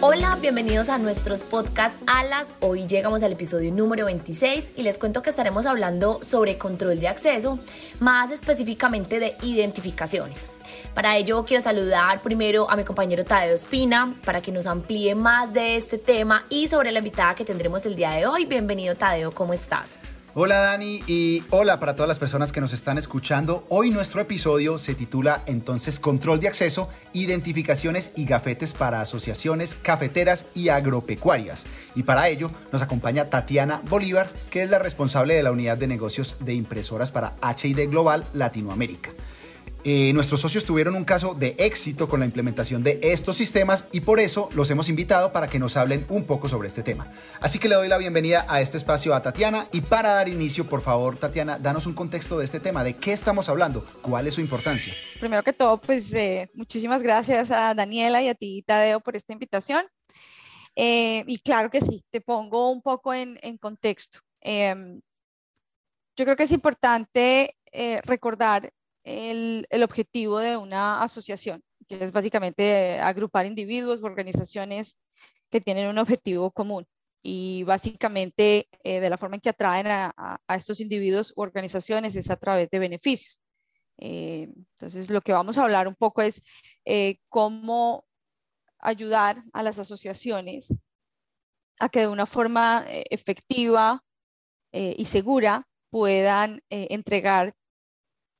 Hola, bienvenidos a nuestros podcast Alas. Hoy llegamos al episodio número 26 y les cuento que estaremos hablando sobre control de acceso, más específicamente de identificaciones. Para ello quiero saludar primero a mi compañero Tadeo Espina para que nos amplíe más de este tema y sobre la invitada que tendremos el día de hoy. Bienvenido Tadeo, ¿cómo estás? Hola Dani y hola para todas las personas que nos están escuchando. Hoy nuestro episodio se titula entonces Control de acceso, identificaciones y gafetes para asociaciones cafeteras y agropecuarias. Y para ello nos acompaña Tatiana Bolívar, que es la responsable de la unidad de negocios de impresoras para HID Global Latinoamérica. Eh, nuestros socios tuvieron un caso de éxito con la implementación de estos sistemas y por eso los hemos invitado para que nos hablen un poco sobre este tema. Así que le doy la bienvenida a este espacio a Tatiana y para dar inicio, por favor, Tatiana, danos un contexto de este tema, de qué estamos hablando, cuál es su importancia. Primero que todo, pues eh, muchísimas gracias a Daniela y a ti, Tadeo, por esta invitación. Eh, y claro que sí, te pongo un poco en, contexto. Em, yo creo que es importante recordar el, objetivo de una asociación, que es básicamente agrupar individuos organizaciones que tienen un objetivo común. Y básicamente eh, de la forma en que atraen a, estos individuos u organizaciones es a través de beneficios. Eh, entonces, lo que vamos a hablar un poco es eh, cómo ayudar a las asociaciones a que de una forma efectiva y segura puedan entregar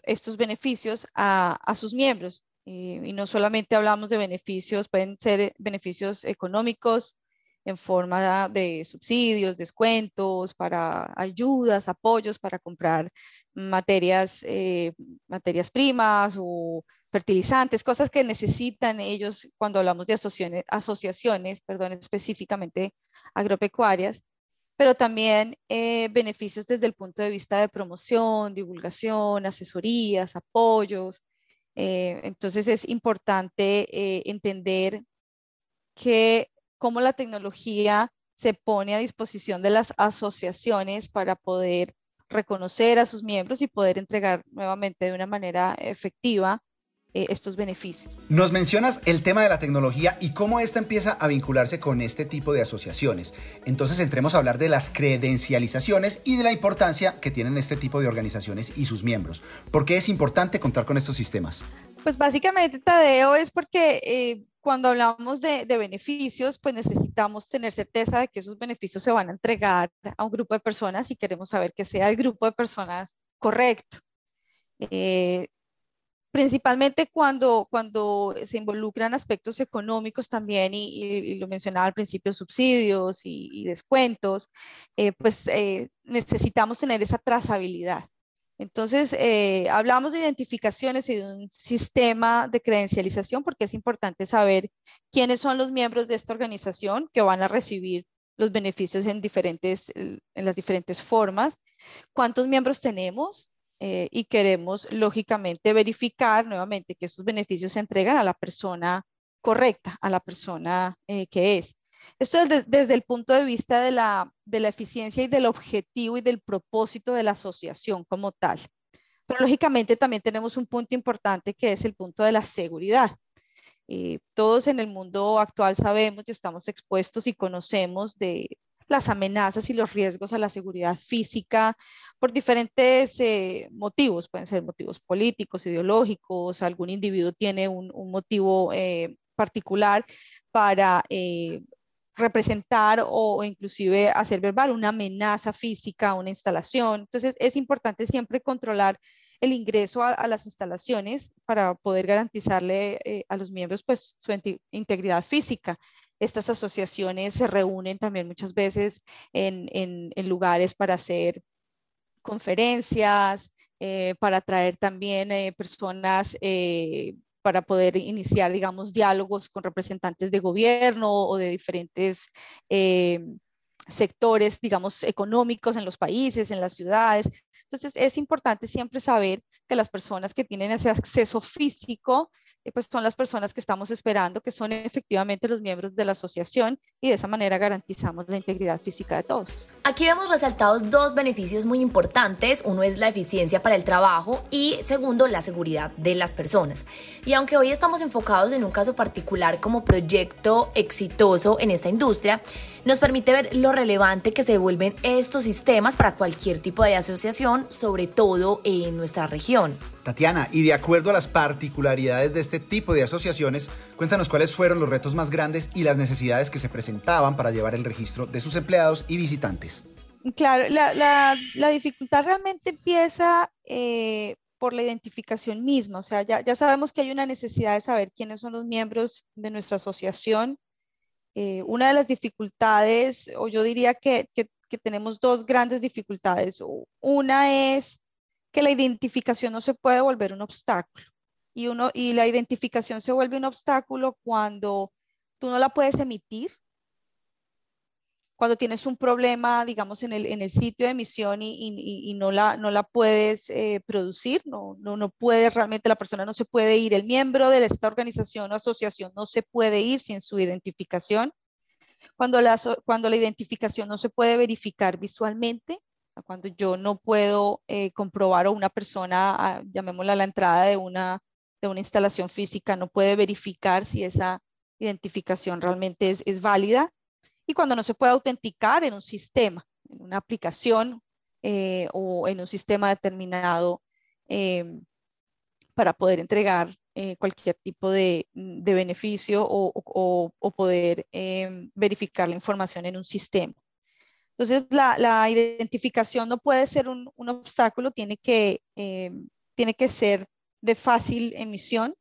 estos beneficios a, sus miembros. Eh, y no solamente hablamos de beneficios, pueden ser eh, beneficios económicos en forma de subsidios, descuentos, para ayudas, apoyos para comprar materias, eh, materias primas o fertilizantes, cosas que necesitan ellos cuando hablamos de asociaciones, asociaciones perdón, específicamente agropecuarias pero también eh, beneficios desde el punto de vista de promoción, divulgación, asesorías, apoyos. Eh, entonces es importante eh, entender que cómo la tecnología se pone a disposición de las asociaciones para poder reconocer a sus miembros y poder entregar nuevamente de una manera efectiva eh, estos beneficios. Nos mencionas el tema de la tecnología y cómo esta empieza a vincularse con este tipo de asociaciones. Entonces entremos a hablar de las credencializaciones y de la importancia que tienen este tipo de organizaciones y sus miembros. ¿Por qué es importante contar con estos sistemas? Pues básicamente, Tadeo, es porque eh, cuando hablamos de, beneficios, pues necesitamos tener certeza de que esos beneficios se van a entregar a un grupo de personas y queremos saber que sea el grupo de personas correcto. Eh, principalmente cuando, cuando se involucran aspectos económicos también, y, lo mencionaba al principio, subsidios y, descuentos, eh, pues eh, necesitamos tener esa trazabilidad. Entonces, eh, hablamos de identificaciones y de un sistema de credencialización porque es importante saber quiénes son los miembros de esta organización que van a recibir los beneficios en, diferentes, en las diferentes formas, cuántos miembros tenemos, eh, y queremos lógicamente verificar nuevamente que esos beneficios se entregan a la persona correcta, a la persona eh, que es. Esto es desde el punto de vista de la, de la eficiencia y del objetivo y del propósito de la asociación como tal. Pero lógicamente también tenemos un punto importante que es el punto de la seguridad. Eh, todos en el mundo actual sabemos y estamos expuestos y conocemos de las amenazas y los riesgos a la seguridad física por diferentes eh, motivos, pueden ser motivos políticos, ideológicos, algún individuo tiene un, motivo eh, particular para eh, representar o, inclusive hacer verbal una amenaza física a una instalación. Entonces es importante siempre controlar el ingreso a, las instalaciones para poder garantizarle a los miembros pues, su integridad física. Estas asociaciones se reúnen también muchas veces en, lugares para hacer conferencias, eh, para traer también eh, personas eh, para poder iniciar, digamos, diálogos con representantes de gobierno o de diferentes sectores, digamos, económicos en los países, en las ciudades. Entonces, es importante siempre saber que las personas que tienen ese acceso físico eh, pues son las personas que estamos esperando, que son efectivamente los miembros de la asociación y de esa manera garantizamos la integridad física de todos. Aquí vemos resaltados dos beneficios muy importantes. Uno es la eficiencia para el trabajo y segundo, la seguridad de las personas. Y aunque hoy estamos enfocados en un caso particular como proyecto exitoso en esta industria, nos permite ver lo relevante que se vuelven estos sistemas para cualquier tipo de asociación, sobre todo en nuestra región. Tatiana, y de acuerdo a las particularidades de este tipo de asociaciones, cuéntanos cuáles fueron los retos más grandes y las necesidades que se presentaban para llevar el registro de sus empleados y visitantes. Claro, la, dificultad realmente empieza eh, por la identificación misma, o sea, ya, ya, sabemos que hay una necesidad de saber quiénes son los miembros de nuestra asociación. Eh, una de las dificultades, o yo diría que, que, que tenemos dos grandes dificultades. Una es que la identificación no se puede volver un obstáculo. Y, uno, y la identificación se vuelve un obstáculo cuando tú no la puedes emitir, cuando tienes un problema, digamos, en el, en el sitio de emisión y, y, y, no, la, no la puedes eh, producir, no, no, no puede, realmente la persona no se puede ir, el miembro de esta organización o asociación no se puede ir sin su identificación. Cuando la, cuando la identificación no se puede verificar visualmente, cuando yo no puedo eh, comprobar o una persona, ah, llamémosla la entrada de una, de una instalación física, no puede verificar si esa identificación realmente es, es válida. Y cuando no se puede autenticar en un sistema, en una aplicación eh, o en un sistema determinado em, para poder entregar eh, cualquier tipo de, beneficio o, poder em, verificar la información en un sistema. Entonces, la, identificación no puede ser un, obstáculo, tiene que, eh, tiene que ser de fácil emisión,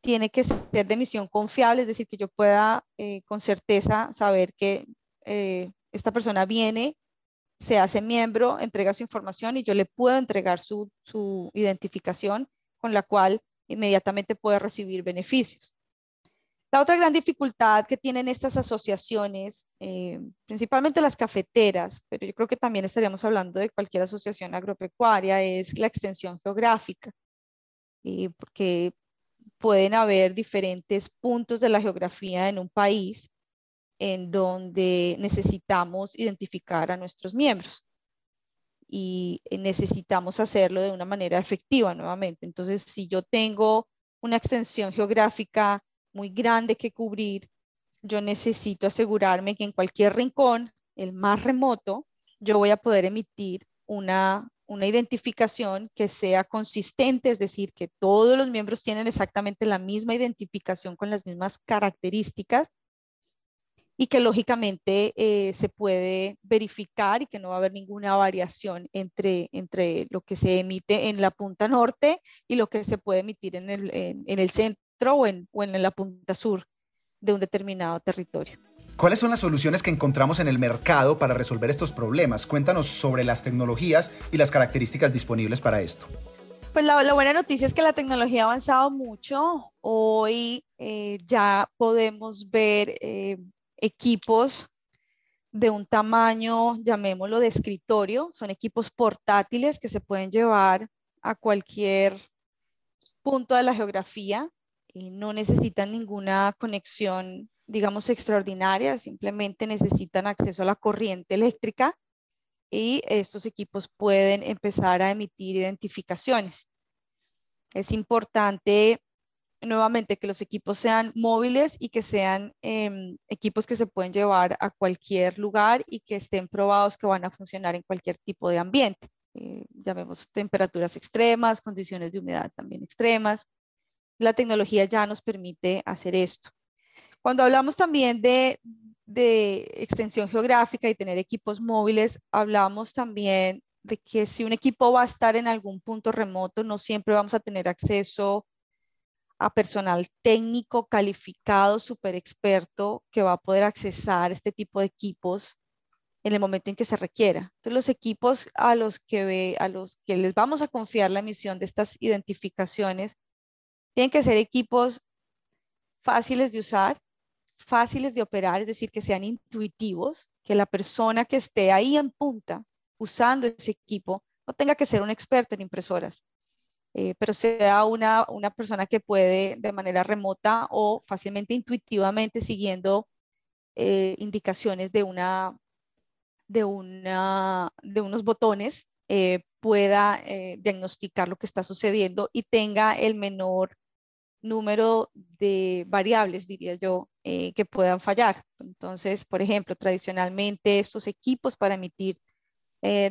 tiene que ser de emisión confiable, es decir, que yo pueda eh, con certeza saber que eh, esta persona viene, se hace miembro, entrega su información y yo le puedo entregar su, su identificación con la cual inmediatamente puede recibir beneficios. La otra gran dificultad que tienen estas asociaciones, eh, principalmente las cafeteras, pero yo creo que también estaríamos hablando de cualquier asociación agropecuaria, es la extensión geográfica, eh, porque pueden haber diferentes puntos de la geografía en un país en donde necesitamos identificar a nuestros miembros y necesitamos hacerlo de una manera efectiva nuevamente. Entonces, si yo tengo una extensión geográfica muy grande que cubrir, yo necesito asegurarme que en cualquier rincón, el más remoto, yo voy a poder emitir una, una identificación que sea consistente, es decir, que todos los miembros tienen exactamente la misma identificación con las mismas características y que lógicamente eh, se puede verificar y que no va a haber ninguna variación entre, entre lo que se emite en la punta norte y lo que se puede emitir en el, en el centro o en, o en la punta sur de un determinado territorio. ¿Cuáles son las soluciones que encontramos en el mercado para resolver estos problemas? Cuéntanos sobre las tecnologías y las características disponibles para esto. Pues la, buena noticia es que la tecnología ha avanzado mucho. Hoy eh, ya podemos ver eh, equipos de un tamaño, llamémoslo de escritorio, son equipos portátiles que se pueden llevar a cualquier punto de la geografía no necesitan ninguna conexión, digamos, extraordinaria, simplemente necesitan acceso a la corriente eléctrica y estos equipos pueden empezar a emitir identificaciones. Es importante nuevamente que los equipos sean móviles y que sean em, equipos que se pueden llevar a cualquier lugar y que estén probados que van a funcionar en cualquier tipo de ambiente. Eh, llamemos temperaturas extremas, condiciones de humedad también extremas la tecnología ya nos permite hacer esto. Cuando hablamos también de, extensión geográfica y tener equipos móviles, hablamos también de que si un equipo va a estar en algún punto remoto, no siempre vamos a tener acceso a personal técnico calificado, súper experto, que va a poder accesar este tipo de equipos en el momento en que se requiera. Entonces, los equipos a los que, a los que les vamos a confiar la emisión de estas identificaciones tienen que ser equipos fáciles de usar, fáciles de operar, es decir, que sean intuitivos, que la persona que esté ahí en punta usando ese equipo no tenga que ser un experto en impresoras, eh, pero sea una, una persona que puede de manera remota o fácilmente intuitivamente siguiendo eh, indicaciones de, una, de, una, de unos botones eh, pueda diagnosticar lo que está sucediendo y tenga el menor número de variables, diría yo, que puedan fallar. Entonces, por ejemplo, tradicionalmente estos equipos para emitir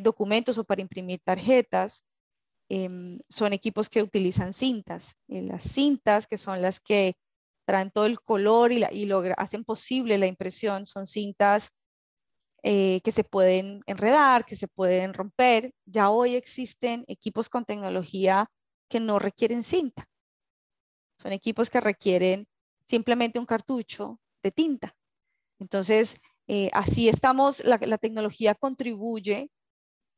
documentos o para imprimir tarjetas Em, son equipos que utilizan cintas. Y las cintas, que son las que traen todo el color y, y lo, hacen posible la impresión, son cintas eh, que se pueden enredar, que se pueden romper. Ya hoy existen equipos con tecnología que no requieren cinta. Son equipos que requieren simplemente un cartucho de tinta. Entonces, eh, así estamos, la, tecnología contribuye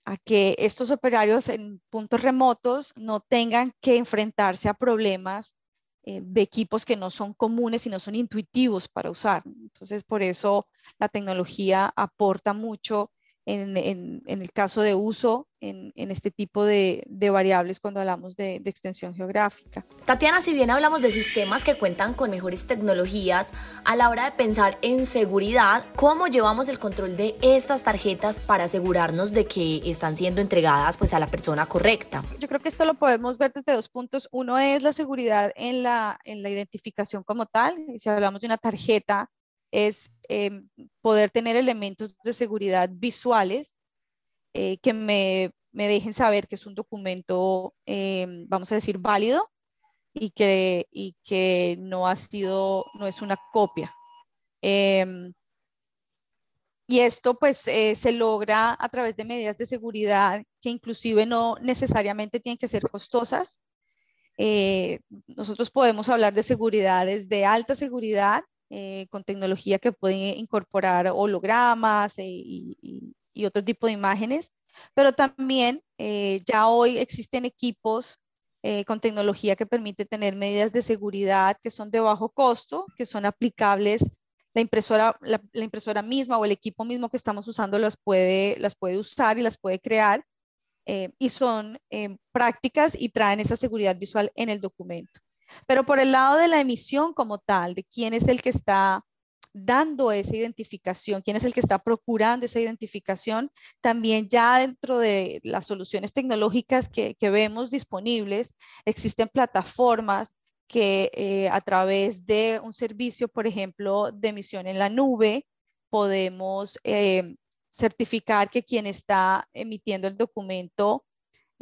a que estos operarios en puntos remotos no tengan que enfrentarse a problemas eh, de equipos que no son comunes y no son intuitivos para usar. Entonces, por eso la tecnología aporta mucho en, el caso de uso en, este tipo de, variables cuando hablamos de, extensión geográfica. Tatiana, si bien hablamos de sistemas que cuentan con mejores tecnologías, a la hora de pensar en seguridad, ¿cómo llevamos el control de estas tarjetas para asegurarnos de que están siendo entregadas pues, a la persona correcta? Yo creo que esto lo podemos ver desde dos puntos. Uno es la seguridad en la, en la identificación como tal. Si hablamos de una tarjeta, es em, poder tener elementos de seguridad visuales eh, que me, dejen saber que es un documento, em, vamos a decir, válido y que, y que no ha sido, no es una copia. Em, y esto pues eh, se logra a través de medidas de seguridad que inclusive no necesariamente tienen que ser costosas. Eh, nosotros podemos hablar de seguridades de alta seguridad eh, con tecnología que puede incorporar hologramas eh, y, otro tipo de imágenes, pero también eh, ya hoy existen equipos con tecnología que permite tener medidas de seguridad que son de bajo costo, que son aplicables la impresora, la, impresora misma o el equipo mismo que estamos usando las puede, las puede usar y las puede crear y son prácticas y traen esa seguridad visual en el documento. Pero por el lado de la emisión como tal, de quién es el que está dando esa identificación, quién es el que está procurando esa identificación, también ya dentro de las soluciones tecnológicas que, vemos disponibles, existen plataformas que eh, a través de un servicio, por ejemplo, de emisión en la nube, podemos eh, certificar que quien está emitiendo el documento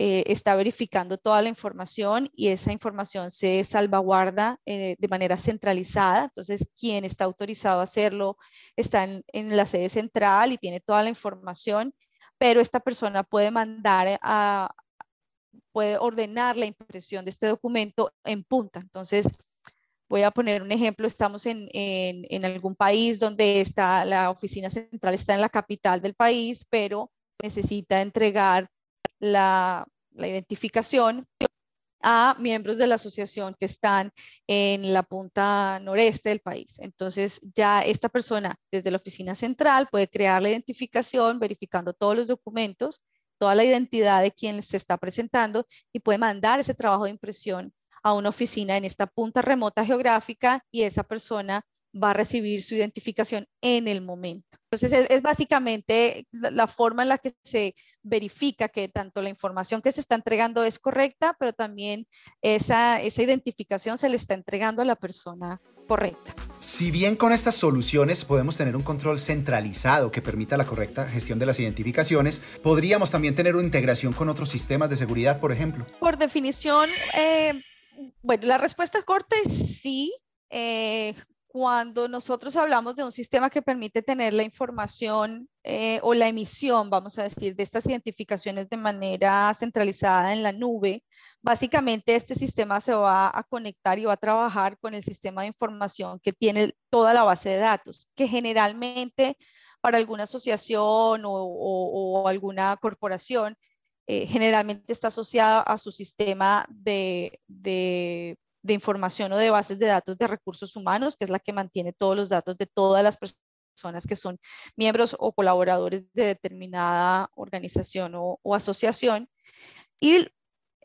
eh, está verificando toda la información y esa información se salvaguarda eh, de manera centralizada. Entonces, quien está autorizado a hacerlo está en, la sede central y tiene toda la información, pero esta persona puede mandar a, puede ordenar la impresión de este documento en punta. Entonces, voy a poner un ejemplo, estamos en, en, en, algún país donde está la oficina central, está en la capital del país, pero necesita entregar la, identificación a miembros de la asociación que están en la punta noreste del país. Entonces, ya esta persona desde la oficina central puede crear la identificación verificando todos los documentos, toda la identidad de quien se está presentando y puede mandar ese trabajo de impresión a una oficina en esta punta remota geográfica y esa persona va a recibir su identificación en el momento. Entonces, es, básicamente la, forma en la que se verifica que tanto la información que se está entregando es correcta, pero también esa, esa identificación se le está entregando a la persona correcta. Si bien con estas soluciones podemos tener un control centralizado que permita la correcta gestión de las identificaciones, podríamos también tener una integración con otros sistemas de seguridad, por ejemplo. Por definición, eh, bueno, la respuesta corta es sí. Eh, cuando nosotros hablamos de un sistema que permite tener la información eh, o la emisión, vamos a decir, de estas identificaciones de manera centralizada en la nube, básicamente este sistema se va a conectar y va a trabajar con el sistema de información que tiene toda la base de datos, que generalmente para alguna asociación o, alguna corporación, eh, generalmente está asociada a su sistema de de información o de bases de datos de recursos humanos, que es la que mantiene todos los datos de todas las personas que son miembros o colaboradores de determinada organización o, asociación. Y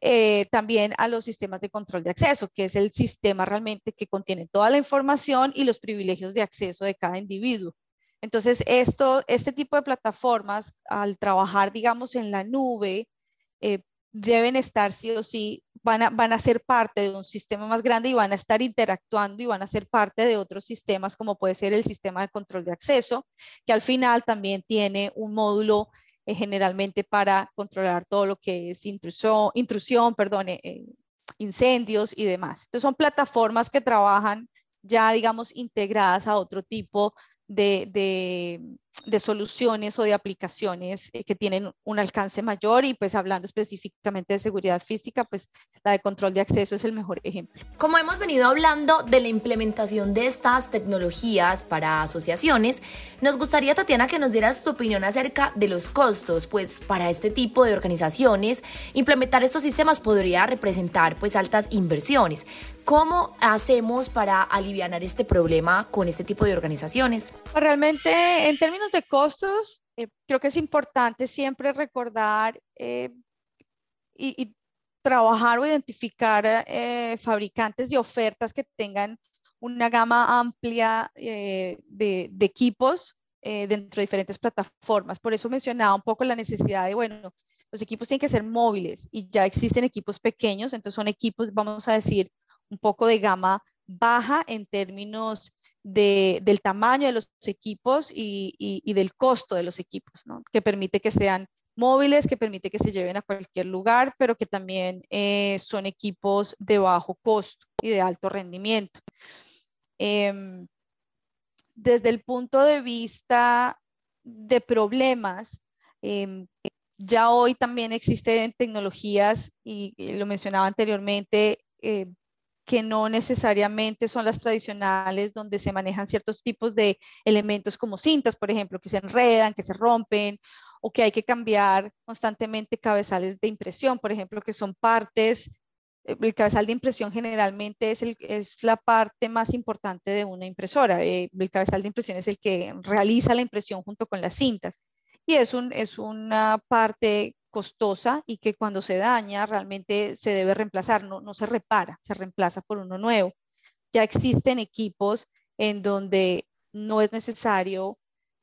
eh, también a los sistemas de control de acceso, que es el sistema realmente que contiene toda la información y los privilegios de acceso de cada individuo. Entonces, esto, este tipo de plataformas, al trabajar, digamos, en la nube, eh, deben estar sí o sí, van a, van a ser parte de un sistema más grande y van a estar interactuando y van a ser parte de otros sistemas, como puede ser el sistema de control de acceso, que al final también tiene un módulo eh, generalmente para controlar todo lo que es intrusión, perdón, eh, incendios y demás. Entonces son plataformas que trabajan ya, digamos, integradas a otro tipo de, soluciones o de aplicaciones eh, que tienen un alcance mayor y pues hablando específicamente de seguridad física, pues la de control de acceso es el mejor ejemplo. Como hemos venido hablando de la implementación de estas tecnologías para asociaciones, nos gustaría, Tatiana, que nos dieras tu opinión acerca de los costos, pues para este tipo de organizaciones, implementar estos sistemas podría representar pues altas inversiones. ¿Cómo hacemos para aliviar este problema con este tipo de organizaciones? Pues, realmente, en términos de costos, eh, creo que es importante siempre recordar eh, y, trabajar o identificar eh, fabricantes y ofertas que tengan una gama amplia de, de, equipos dentro de diferentes plataformas. Por eso mencionaba un poco la necesidad de, bueno, los equipos tienen que ser móviles y ya existen equipos pequeños, entonces son equipos, vamos a decir, un poco de gama baja en términos de, del tamaño de los equipos y, y, del costo de los equipos, que permite que sean móviles, que permite que se lleven a cualquier lugar, pero que también eh, son equipos de bajo costo y de alto rendimiento. Em, desde el punto de vista de problemas, em, ya hoy también existen tecnologías, y, lo mencionaba anteriormente, eh, que no necesariamente son las tradicionales donde se manejan ciertos tipos de elementos como cintas, por ejemplo, que se enredan, que se rompen o que hay que cambiar constantemente cabezales de impresión, por ejemplo, que son partes, eh, el cabezal de impresión generalmente es, el, es la parte más importante de una impresora. Eh, el cabezal de impresión es el que realiza la impresión junto con las cintas y es, un, es una parte costosa y que cuando se daña realmente se debe reemplazar, no, no se repara, se reemplaza por uno nuevo. Ya existen equipos en donde no es necesario,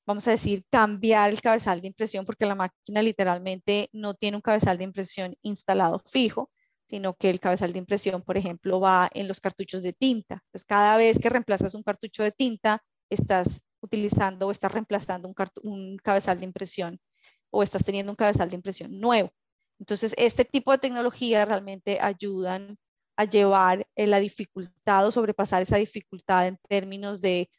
vamos a decir, cambiar el cabezal de impresión porque la máquina literalmente no tiene un cabezal de impresión instalado fijo, sino que el cabezal de impresión, por ejemplo, va en los cartuchos de tinta. Entonces, cada vez que reemplazas un cartucho de tinta, estás utilizando o estás reemplazando un, un cabezal de impresión o estás teniendo un cabezal de impresión nuevo. Entonces, este tipo de tecnologías realmente ayudan a llevar eh, la dificultad o sobrepasar esa dificultad en términos de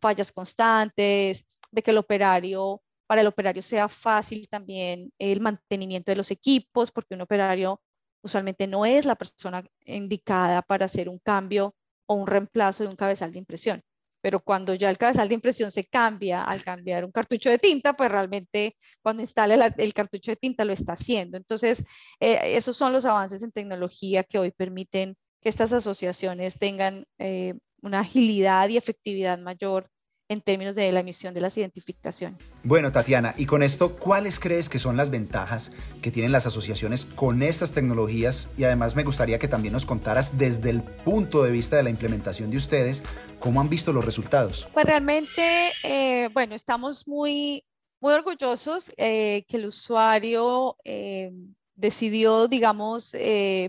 fallas constantes, de que el operario, para el operario sea fácil también el mantenimiento de los equipos, porque un operario usualmente no es la persona indicada para hacer un cambio o un reemplazo de un cabezal de impresión pero cuando ya el cabezal de impresión se cambia al cambiar un cartucho de tinta, pues realmente cuando instale el cartucho de tinta lo está haciendo. Entonces, eh, esos son los avances en tecnología que hoy permiten que estas asociaciones tengan eh, una agilidad y efectividad mayor en términos de la emisión de las identificaciones. Bueno, Tatiana, y con esto, ¿cuáles crees que son las ventajas que tienen las asociaciones con estas tecnologías? Y además me gustaría que también nos contaras desde el punto de vista de la implementación de ustedes, ¿cómo han visto los resultados? Pues realmente, eh, bueno, estamos muy, muy orgullosos eh, que el usuario eh, decidió, digamos,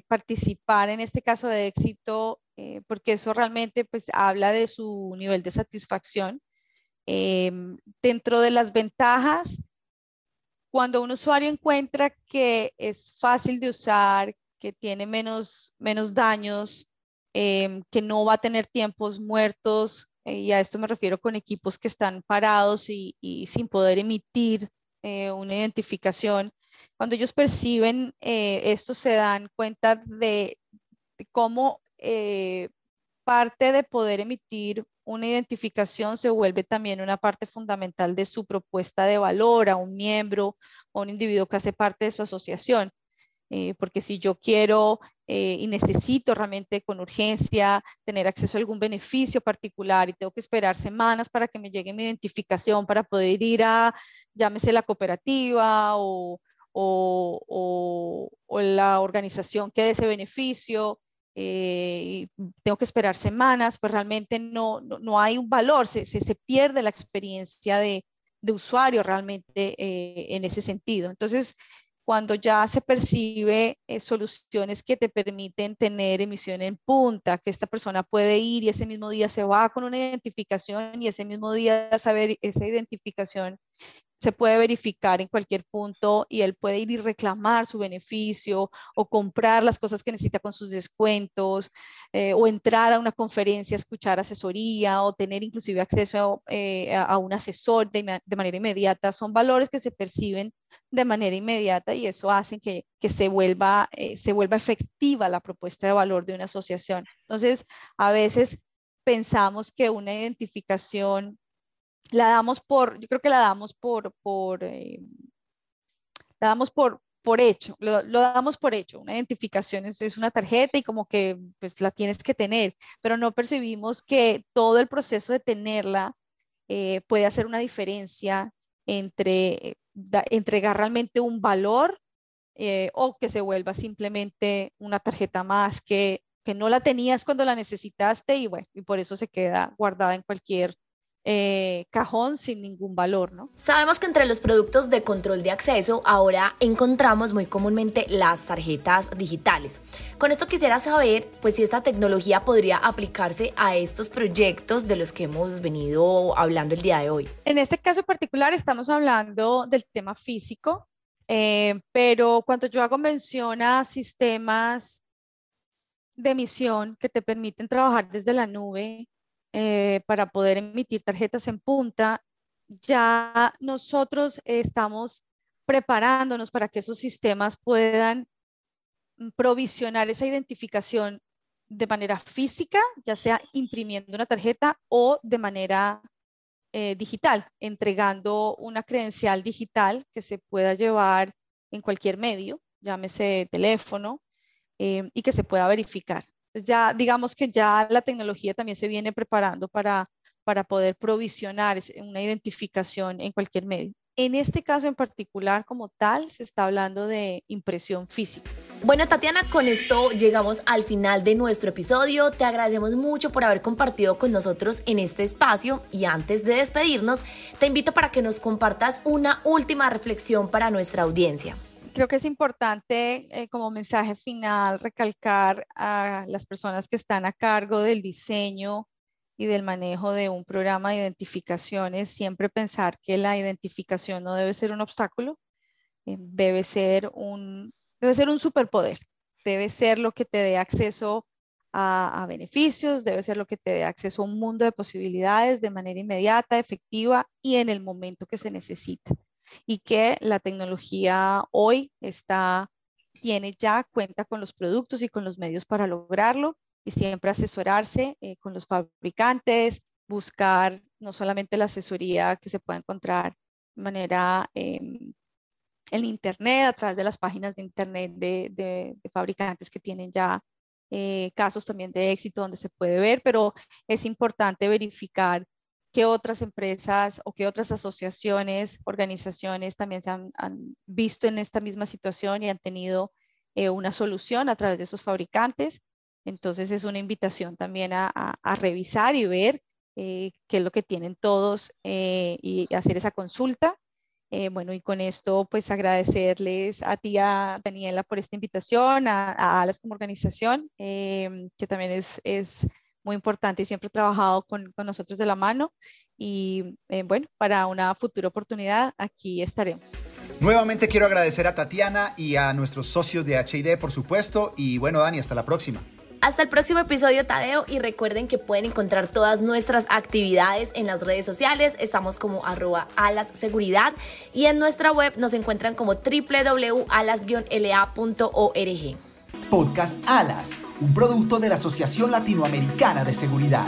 participar en este caso de éxito porque eso realmente pues habla de su nivel de satisfacción Em, dentro de las ventajas, cuando un usuario encuentra que es fácil de usar, que tiene menos, menos daños, em, que no va a tener tiempos muertos, eh, y a esto me refiero con equipos que están parados y, sin poder emitir eh, una identificación, cuando ellos perciben eh, esto se dan cuenta de, de cómo parte de poder emitir una identificación se vuelve también una parte fundamental de su propuesta de valor a un miembro o un individuo que hace parte de su asociación. Eh, porque si yo quiero eh, y necesito realmente con urgencia tener acceso a algún beneficio particular y tengo que esperar semanas para que me llegue mi identificación para poder ir a, llámese la cooperativa o, o, o, la organización que dé ese beneficio, eh, tengo que esperar semanas, pues realmente no, no, hay un valor, se, se, pierde la experiencia de, de usuario realmente en ese sentido. Entonces, cuando ya se percibe eh, soluciones que te permiten tener emisión en punta, que esta persona puede ir y ese mismo día se va con una identificación y ese mismo día saber esa identificación se puede verificar en cualquier punto y él puede ir y reclamar su beneficio o comprar las cosas que necesita con sus descuentos eh, o entrar a una conferencia, escuchar asesoría o tener inclusive acceso eh, a, un asesor de, manera inmediata. Son valores que se perciben de manera inmediata y eso hace que, se, vuelva, eh, se vuelva efectiva la propuesta de valor de una asociación. Entonces, a veces pensamos que una identificación la damos por, yo creo que la damos por, por eh, la damos por, por hecho, lo, damos por hecho. Una identificación es, una tarjeta y como que pues la tienes que tener, pero no percibimos que todo el proceso de tenerla eh, puede hacer una diferencia entre entregar realmente un valor eh, o que se vuelva simplemente una tarjeta más que, que no la tenías cuando la necesitaste y bueno, y por eso se queda guardada en cualquier eh, cajón sin ningún valor, ¿no? Sabemos que entre los productos de control de acceso ahora encontramos muy comúnmente las tarjetas digitales. Con esto quisiera saber, pues, si esta tecnología podría aplicarse a estos proyectos de los que hemos venido hablando el día de hoy. En este caso particular estamos hablando del tema físico, eh, pero cuando yo hago mención a sistemas de emisión que te permiten trabajar desde la nube, eh, para poder emitir tarjetas en punta, ya nosotros estamos preparándonos para que esos sistemas puedan provisionar esa identificación de manera física, ya sea imprimiendo una tarjeta o de manera eh, digital, entregando una credencial digital que se pueda llevar en cualquier medio, llámese teléfono, eh, y que se pueda verificar ya digamos que ya la tecnología también se viene preparando para, para poder provisionar una identificación en cualquier medio. En este caso en particular, como tal, se está hablando de impresión física. Bueno, Tatiana, con esto llegamos al final de nuestro episodio. Te agradecemos mucho por haber compartido con nosotros en este espacio y antes de despedirnos, te invito para que nos compartas una última reflexión para nuestra audiencia creo que es importante eh, como mensaje final recalcar a las personas que están a cargo del diseño y del manejo de un programa de identificaciones, siempre pensar que la identificación no debe ser un obstáculo, eh, debe, ser un, debe ser un superpoder, debe ser lo que te dé acceso a, a beneficios, debe ser lo que te dé acceso a un mundo de posibilidades de manera inmediata, efectiva y en el momento que se necesita y que la tecnología hoy está, tiene ya cuenta con los productos y con los medios para lograrlo y siempre asesorarse eh, con los fabricantes, buscar no solamente la asesoría que se puede encontrar de manera em, en Internet, a través de las páginas de Internet de, fabricantes que tienen ya eh, casos también de éxito donde se puede ver, pero es importante verificar qué otras empresas o qué otras asociaciones, organizaciones también se han, visto en esta misma situación y han tenido eh, una solución a través de esos fabricantes. Entonces es una invitación también a, revisar y ver eh, qué es lo que tienen todos eh, y hacer esa consulta. bueno, y con esto, pues agradecerles a ti, a Daniela, por esta invitación, a, a Alas como organización, que también es, es muy importante y siempre he trabajado con, con nosotros de la mano y eh, bueno, para una futura oportunidad aquí estaremos. Nuevamente quiero agradecer a Tatiana y a nuestros socios de HID, por supuesto, y bueno, Dani, hasta la próxima. Hasta el próximo episodio, Tadeo, y recuerden que pueden encontrar todas nuestras actividades en las redes sociales. Estamos como arroba alas seguridad y en nuestra web nos encuentran como www.alas-la.org. Podcast Alas un producto de la Asociación Latinoamericana de Seguridad.